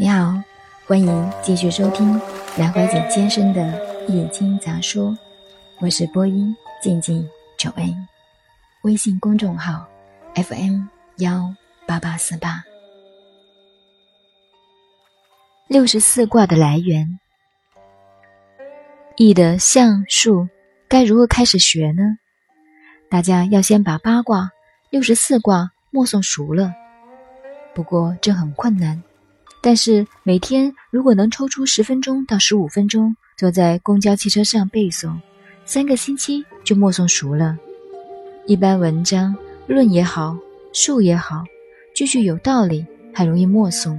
你好，欢迎继续收听南怀瑾先生的《易经杂说》，我是播音静静九 A，微信公众号 FM 幺八八四八。六十四卦的来源，易的象数该如何开始学呢？大家要先把八卦、六十四卦默诵熟了。不过这很困难。但是每天如果能抽出十分钟到十五分钟，坐在公交汽车上背诵，三个星期就默诵熟了。一般文章论也好，述也好，句句有道理，还容易默诵。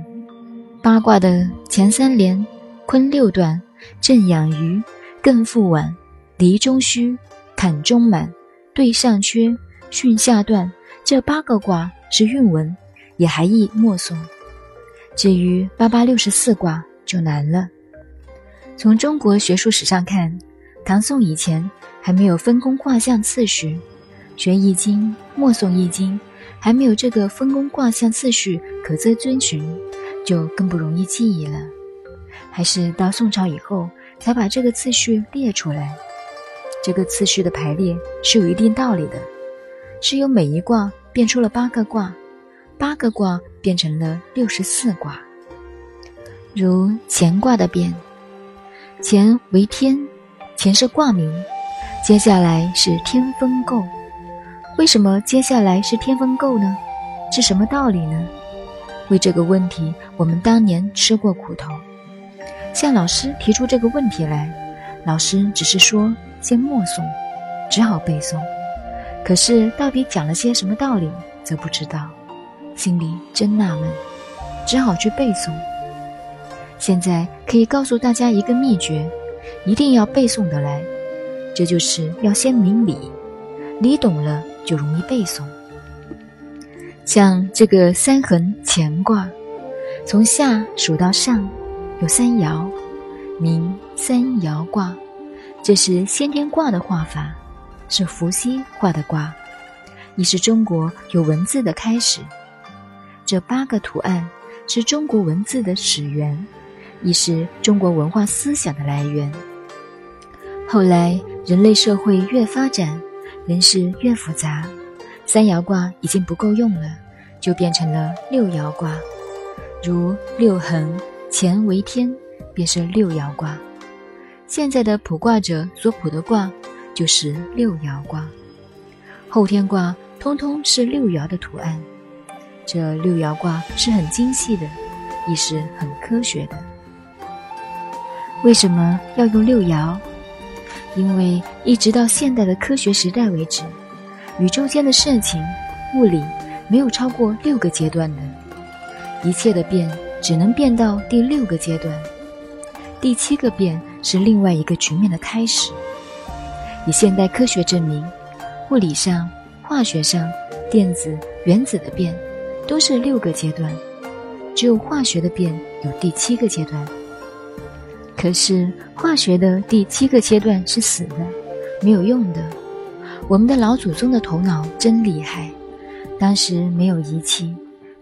八卦的前三连：坤六段，震养鱼，艮复晚，离中虚，坎中满，兑上缺，巽下断。这八个卦是韵文，也还易默诵。至于八八六十四卦就难了。从中国学术史上看，唐宋以前还没有分工卦象次序，学易经、默诵易经还没有这个分工卦象次序可资遵循，就更不容易记忆了。还是到宋朝以后才把这个次序列出来。这个次序的排列是有一定道理的，是由每一卦变出了八个卦。八个卦变成了六十四卦，如乾卦的变，乾为天，乾是卦名，接下来是天风姤。为什么接下来是天风姤呢？是什么道理呢？为这个问题，我们当年吃过苦头。向老师提出这个问题来，老师只是说先默诵，只好背诵。可是到底讲了些什么道理，则不知道。心里真纳闷，只好去背诵。现在可以告诉大家一个秘诀：一定要背诵得来。这就是要先明理，理懂了就容易背诵。像这个三横乾卦，从下数到上有三爻，名三爻卦。这是先天卦的画法，是伏羲画的卦，也是中国有文字的开始。这八个图案是中国文字的始源，亦是中国文化思想的来源。后来人类社会越发展，人事越复杂，三爻卦已经不够用了，就变成了六爻卦。如六横乾为天，便是六爻卦。现在的卜卦者所卜的卦就是六爻卦，后天卦通通是六爻的图案。这六爻卦是很精细的，亦是很科学的。为什么要用六爻？因为一直到现代的科学时代为止，宇宙间的事情、物理没有超过六个阶段的，一切的变只能变到第六个阶段，第七个变是另外一个局面的开始。以现代科学证明，物理上、化学上、电子、原子的变。都是六个阶段，只有化学的变有第七个阶段。可是化学的第七个阶段是死的，没有用的。我们的老祖宗的头脑真厉害，当时没有仪器，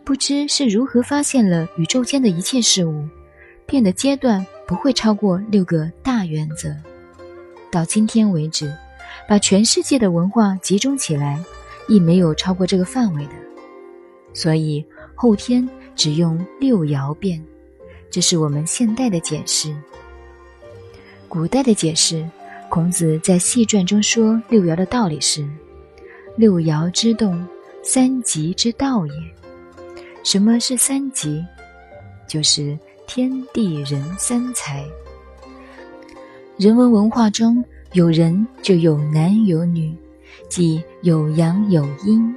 不知是如何发现了宇宙间的一切事物变的阶段不会超过六个大原则。到今天为止，把全世界的文化集中起来，亦没有超过这个范围的。所以后天只用六爻变，这是我们现代的解释。古代的解释，孔子在《系传》中说六爻的道理是：六爻之动，三极之道也。什么是三极？就是天地人三才。人文文化中有人就有男有女，即有阳有阴。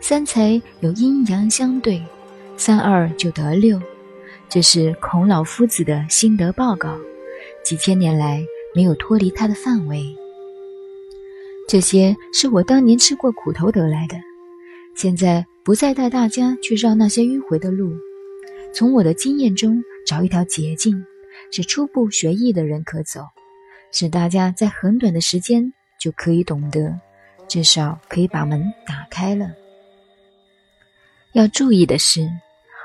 三才有阴阳相对，三二就得六，这是孔老夫子的心得报告，几千年来没有脱离他的范围。这些是我当年吃过苦头得来的，现在不再带大家去绕那些迂回的路，从我的经验中找一条捷径，是初步学艺的人可走，使大家在很短的时间就可以懂得，至少可以把门打开了。要注意的是，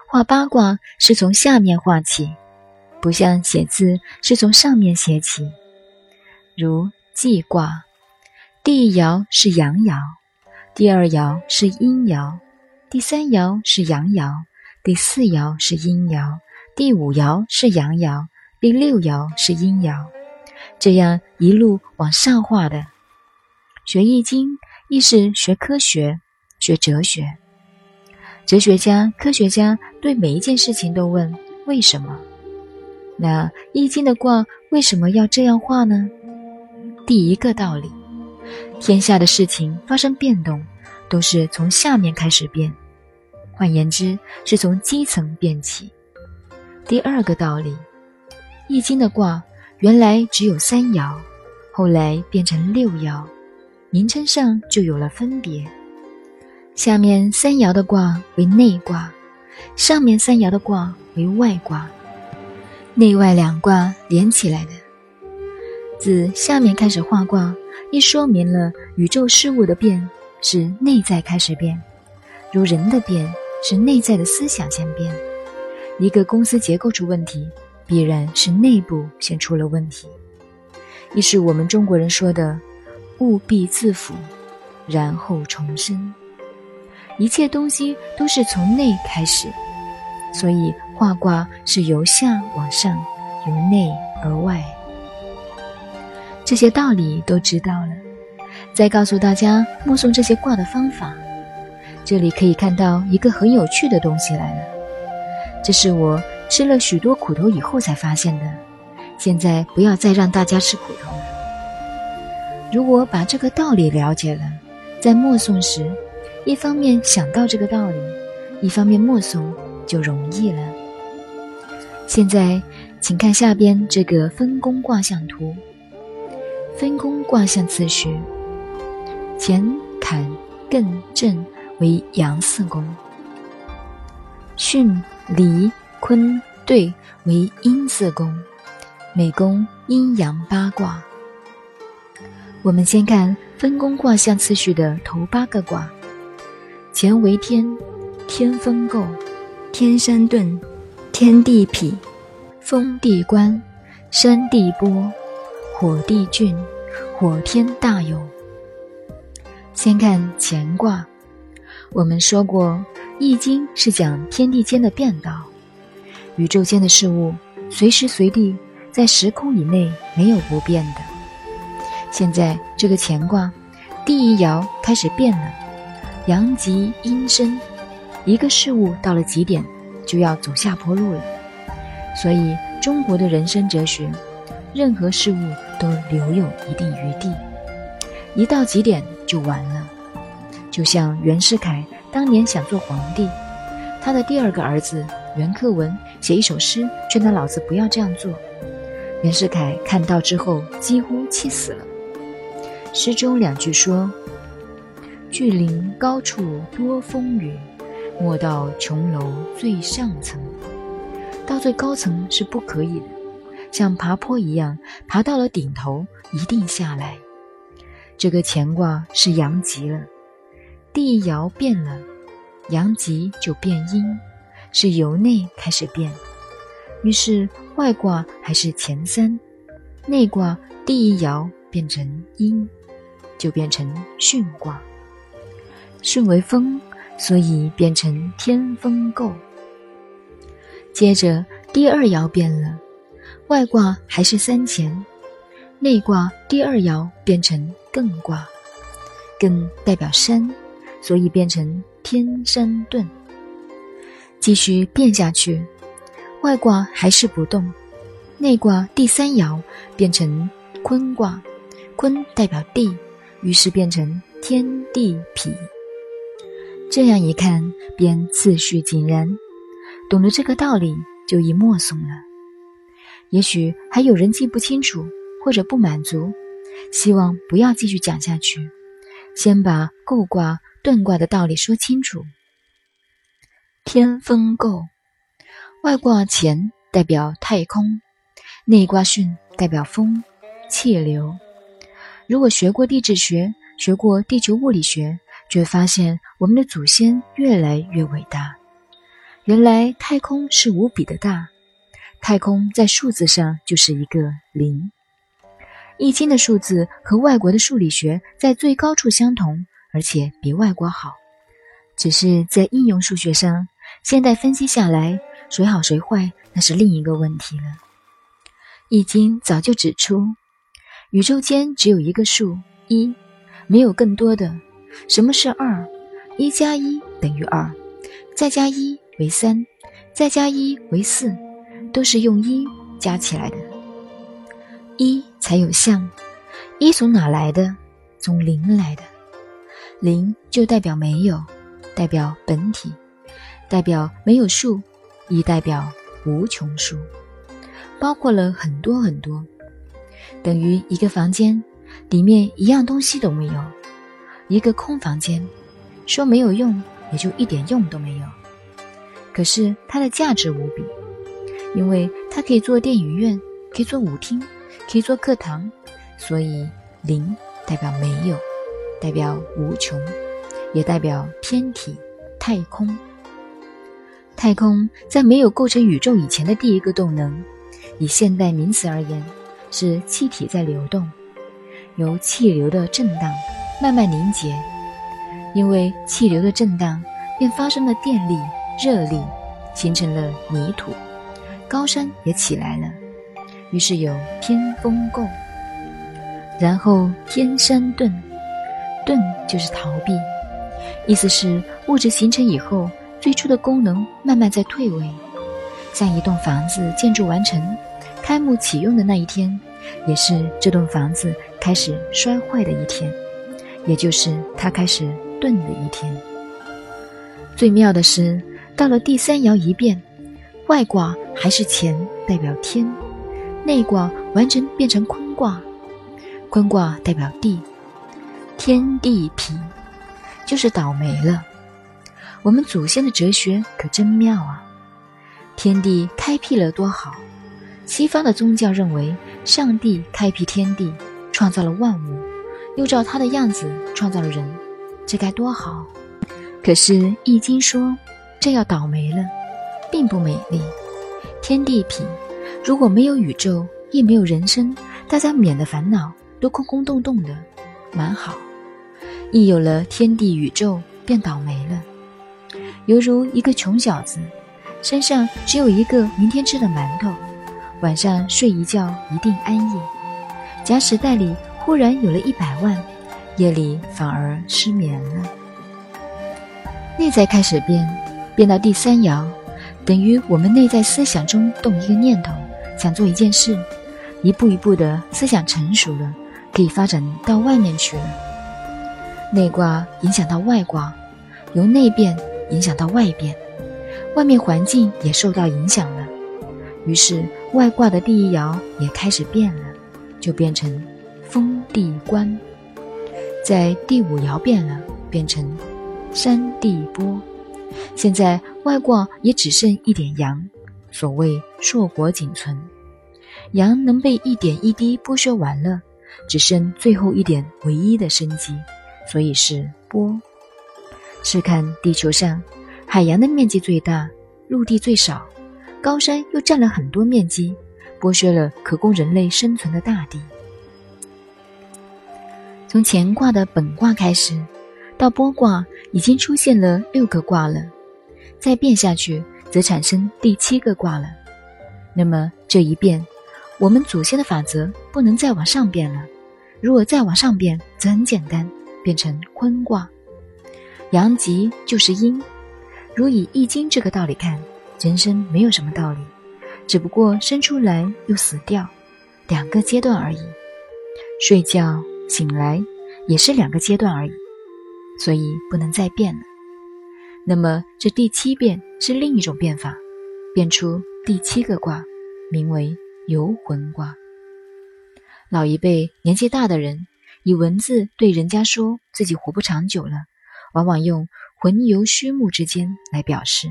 画八卦是从下面画起，不像写字是从上面写起。如记卦，第一爻是阳爻，第二爻是阴爻，第三爻是阳爻，第四爻是阴爻，第五爻是阳爻，第六爻是阴爻，这样一路往上画的。学易经亦是学科学，学哲学。哲学家、科学家对每一件事情都问为什么。那易经的卦为什么要这样画呢？第一个道理，天下的事情发生变动，都是从下面开始变，换言之，是从基层变起。第二个道理，易经的卦原来只有三爻，后来变成六爻。名称上就有了分别，下面三爻的卦为内卦，上面三爻的卦为外卦，内外两卦连起来的。自下面开始画卦，一说明了宇宙事物的变是内在开始变，如人的变是内在的思想先变。一个公司结构出问题，必然是内部先出了问题，亦是我们中国人说的。务必自腐，然后重生。一切东西都是从内开始，所以画卦是由下往上，由内而外。这些道理都知道了，再告诉大家目送这些卦的方法。这里可以看到一个很有趣的东西来了，这是我吃了许多苦头以后才发现的。现在不要再让大家吃苦头了。如果把这个道理了解了，在默诵时，一方面想到这个道理，一方面默诵就容易了。现在，请看下边这个分工卦象图。分工卦象次序：乾、坎、艮、震为阳四宫；巽、离、坤、兑为阴四宫。每宫阴阳八卦。我们先看分宫卦象次序的头八个卦：乾为天，天风姤；天山遁，天地痞；风地观，山地波；火地峻，火天大有。先看乾卦，我们说过，《易经》是讲天地间的变道，宇宙间的事物随时随地在时空以内没有不变的。现在这个乾卦，第一爻开始变了，阳极阴生，一个事物到了极点，就要走下坡路了。所以中国的人生哲学，任何事物都留有一定余地，一到极点就完了。就像袁世凯当年想做皇帝，他的第二个儿子袁克文写一首诗劝他老子不要这样做，袁世凯看到之后几乎气死了。诗中两句说：“巨陵高处多风雨，莫到琼楼最上层。”到最高层是不可以的，像爬坡一样，爬到了顶头一定下来。这个乾卦是阳极了，第一爻变了，阳极就变阴，是由内开始变。于是外卦还是乾三，内卦第一爻变成阴。就变成巽卦，巽为风，所以变成天风姤。接着第二爻变了，外卦还是三乾，内卦第二爻变成艮卦，艮代表山，所以变成天山遁。继续变下去，外卦还是不动，内卦第三爻变成坤卦，坤代表地。于是变成天地痞，这样一看便次序井然。懂得这个道理，就已默诵了。也许还有人记不清楚，或者不满足，希望不要继续讲下去，先把构卦、遁卦的道理说清楚。天风姤，外卦乾代表太空，内卦巽代表风气流。如果学过地质学，学过地球物理学，却发现我们的祖先越来越伟大。原来太空是无比的大，太空在数字上就是一个零。易经的数字和外国的数理学在最高处相同，而且比外国好，只是在应用数学上，现代分析下来，谁好谁坏那是另一个问题了。易经早就指出，宇宙间只有一个数一，没有更多的。什么是二？一加一等于二，再加一为三，再加一为四，都是用一加起来的。一才有象，一从哪来的？从零来的。零就代表没有，代表本体，代表没有数，亦代表无穷数，包括了很多很多，等于一个房间里面一样东西都没有。一个空房间，说没有用，也就一点用都没有。可是它的价值无比，因为它可以做电影院，可以做舞厅，可以做课堂。所以零代表没有，代表无穷，也代表天体、太空。太空在没有构成宇宙以前的第一个动能，以现代名词而言，是气体在流动，由气流的震荡。慢慢凝结，因为气流的震荡，便发生了电力、热力，形成了泥土，高山也起来了。于是有天风姤，然后天山遁，遁就是逃避，意思是物质形成以后，最初的功能慢慢在退位。像一栋房子建筑完成、开幕启用的那一天，也是这栋房子开始衰坏的一天。也就是他开始顿的一天。最妙的是，到了第三爻一变，外卦还是乾代表天，内卦完全变成坤卦，坤卦代表地，天地痞，就是倒霉了。我们祖先的哲学可真妙啊！天地开辟了多好，西方的宗教认为上帝开辟天地，创造了万物。又照他的样子创造了人，这该多好！可是《易经》说这要倒霉了，并不美丽。天地痞，如果没有宇宙，亦没有人生，大家免得烦恼都空空洞洞的，蛮好。一有了天地宇宙，便倒霉了。犹如一个穷小子，身上只有一个明天吃的馒头，晚上睡一觉一定安逸。假使袋里。忽然有了一百万，夜里反而失眠了。内在开始变，变到第三爻，等于我们内在思想中动一个念头，想做一件事，一步一步的思想成熟了，可以发展到外面去了。内卦影响到外卦，由内变影响到外变，外面环境也受到影响了，于是外卦的第一爻也开始变了，就变成。风地关，在第五爻变了，变成山地波。现在外卦也只剩一点阳，所谓硕果仅存，阳能被一点一滴剥削完了，只剩最后一点唯一的生机，所以是波。试看地球上，海洋的面积最大，陆地最少，高山又占了很多面积，剥削了可供人类生存的大地。从乾卦的本卦开始，到剥卦已经出现了六个卦了，再变下去则产生第七个卦了。那么这一变，我们祖先的法则不能再往上变了。如果再往上变，则很简单，变成坤卦。阳极就是阴。如以易经这个道理看，人生没有什么道理，只不过生出来又死掉，两个阶段而已。睡觉。醒来也是两个阶段而已，所以不能再变了。那么这第七变是另一种变法，变出第七个卦，名为游魂卦。老一辈年纪大的人以文字对人家说自己活不长久了，往往用“魂游虚目之间”来表示，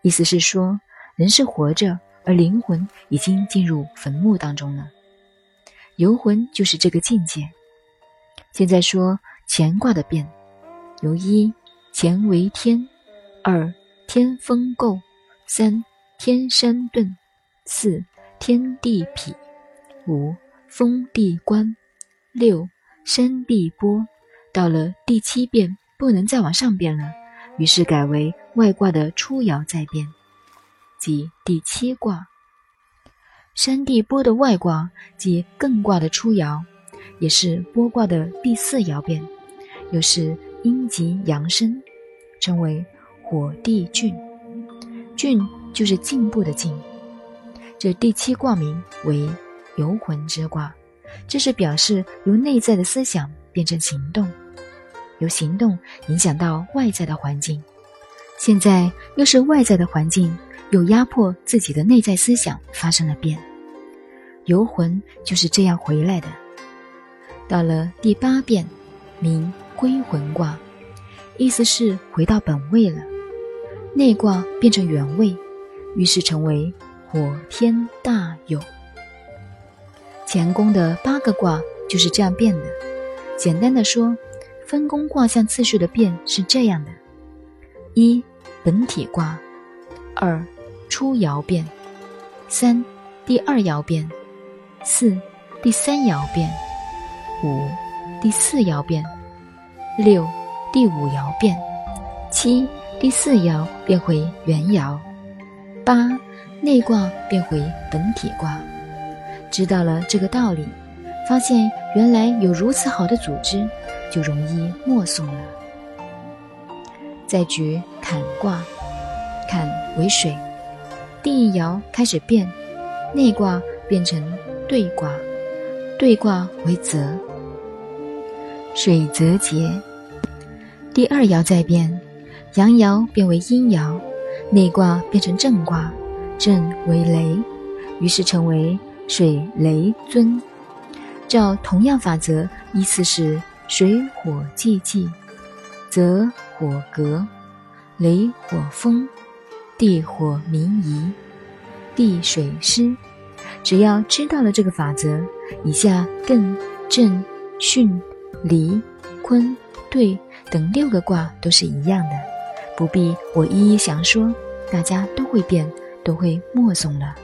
意思是说人是活着，而灵魂已经进入坟墓当中了。游魂就是这个境界。现在说乾卦的变，由一乾为天，二天风姤；三天山遁；四天地痞；五风地观；六山地波。到了第七变，不能再往上变了，于是改为外卦的初爻再变，即第七卦。山地波的外卦即艮卦的初爻，也是波卦的第四爻变，又是阴极阳生，称为火地峻。峻就是进步的进。这第七卦名为游魂之卦，这是表示由内在的思想变成行动。由行动影响到外在的环境，现在又是外在的环境又压迫自己的内在思想发生了变，游魂就是这样回来的。到了第八变，名归魂卦，意思是回到本位了，内卦变成原位，于是成为火天大有。乾宫的八个卦就是这样变的，简单的说。分工卦象次序的变是这样的：一本体卦，二初爻变，三第二爻变，四第三爻变，五第四爻变，六第五爻变，七第四爻变回原爻，八内卦变回本体卦。知道了这个道理，发现原来有如此好的组织。就容易默诵了。再举坎卦，坎为水，第一爻开始变，内卦变成兑卦，兑卦为泽，水泽节。第二爻再变，阳爻变为阴爻，内卦变成震卦，震为雷，于是成为水雷尊。照同样法则，依次是。水火既济，则火革；雷火风，地火明夷，地水湿。只要知道了这个法则，以下艮、震、巽、离、坤、兑等六个卦都是一样的，不必我一一详说，大家都会变，都会默诵了。